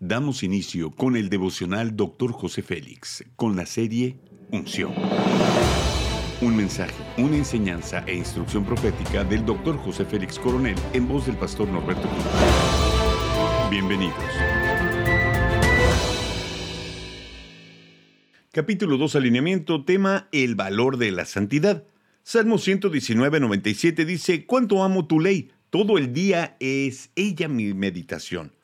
Damos inicio con el devocional Dr. José Félix, con la serie Unción. Un mensaje, una enseñanza e instrucción profética del Dr. José Félix Coronel en voz del pastor Norberto Cruz. Bienvenidos. Capítulo 2, alineamiento, tema El valor de la santidad. Salmo 119, 97 dice, ¿cuánto amo tu ley? Todo el día es ella mi meditación.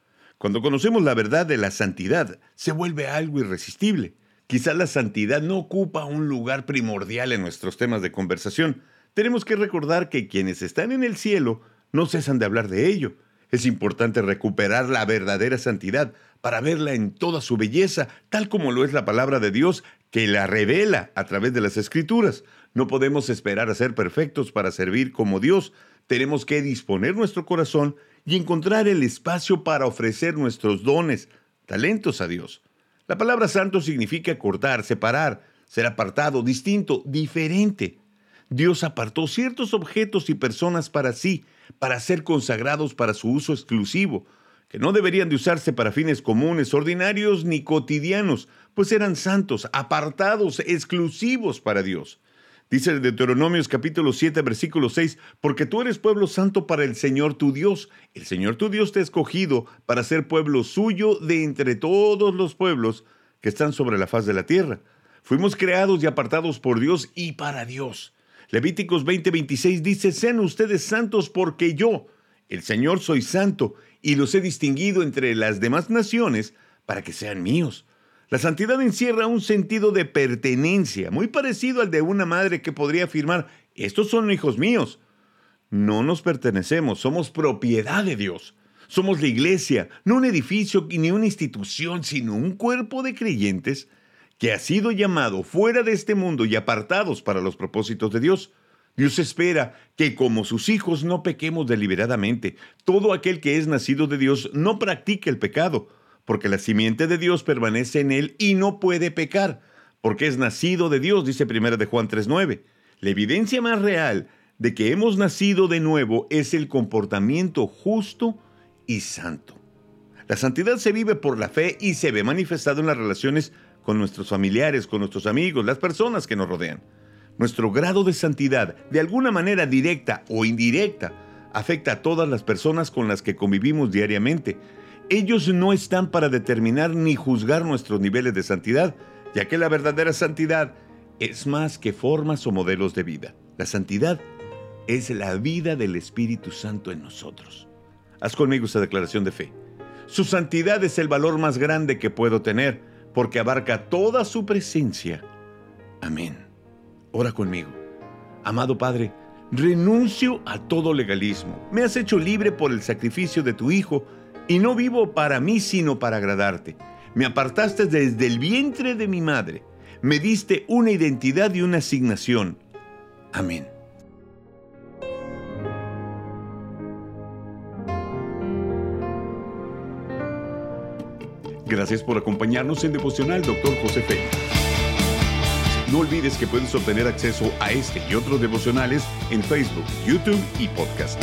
Cuando conocemos la verdad de la santidad, se vuelve algo irresistible. Quizás la santidad no ocupa un lugar primordial en nuestros temas de conversación. Tenemos que recordar que quienes están en el cielo no cesan de hablar de ello. Es importante recuperar la verdadera santidad para verla en toda su belleza, tal como lo es la palabra de Dios que la revela a través de las escrituras. No podemos esperar a ser perfectos para servir como Dios. Tenemos que disponer nuestro corazón y encontrar el espacio para ofrecer nuestros dones, talentos a Dios. La palabra santo significa cortar, separar, ser apartado, distinto, diferente. Dios apartó ciertos objetos y personas para sí, para ser consagrados para su uso exclusivo, que no deberían de usarse para fines comunes, ordinarios ni cotidianos, pues eran santos, apartados, exclusivos para Dios. Dice Deuteronomios capítulo 7, versículo 6, porque tú eres pueblo santo para el Señor tu Dios. El Señor tu Dios te ha escogido para ser pueblo suyo de entre todos los pueblos que están sobre la faz de la tierra. Fuimos creados y apartados por Dios y para Dios. Levíticos 20:26 dice, sean ustedes santos porque yo, el Señor, soy santo y los he distinguido entre las demás naciones para que sean míos. La santidad encierra un sentido de pertenencia, muy parecido al de una madre que podría afirmar, estos son hijos míos. No nos pertenecemos, somos propiedad de Dios. Somos la iglesia, no un edificio ni una institución, sino un cuerpo de creyentes que ha sido llamado fuera de este mundo y apartados para los propósitos de Dios. Dios espera que como sus hijos no pequemos deliberadamente. Todo aquel que es nacido de Dios no practique el pecado porque la simiente de Dios permanece en él y no puede pecar, porque es nacido de Dios, dice 1 de Juan 3.9. La evidencia más real de que hemos nacido de nuevo es el comportamiento justo y santo. La santidad se vive por la fe y se ve manifestado en las relaciones con nuestros familiares, con nuestros amigos, las personas que nos rodean. Nuestro grado de santidad, de alguna manera directa o indirecta, afecta a todas las personas con las que convivimos diariamente, ellos no están para determinar ni juzgar nuestros niveles de santidad, ya que la verdadera santidad es más que formas o modelos de vida. La santidad es la vida del Espíritu Santo en nosotros. Haz conmigo esta declaración de fe. Su santidad es el valor más grande que puedo tener, porque abarca toda su presencia. Amén. Ora conmigo. Amado Padre, renuncio a todo legalismo. Me has hecho libre por el sacrificio de tu Hijo, y no vivo para mí, sino para agradarte. Me apartaste desde el vientre de mi madre. Me diste una identidad y una asignación. Amén. Gracias por acompañarnos en Devocional Dr. José Félix. No olvides que puedes obtener acceso a este y otros devocionales en Facebook, YouTube y podcast.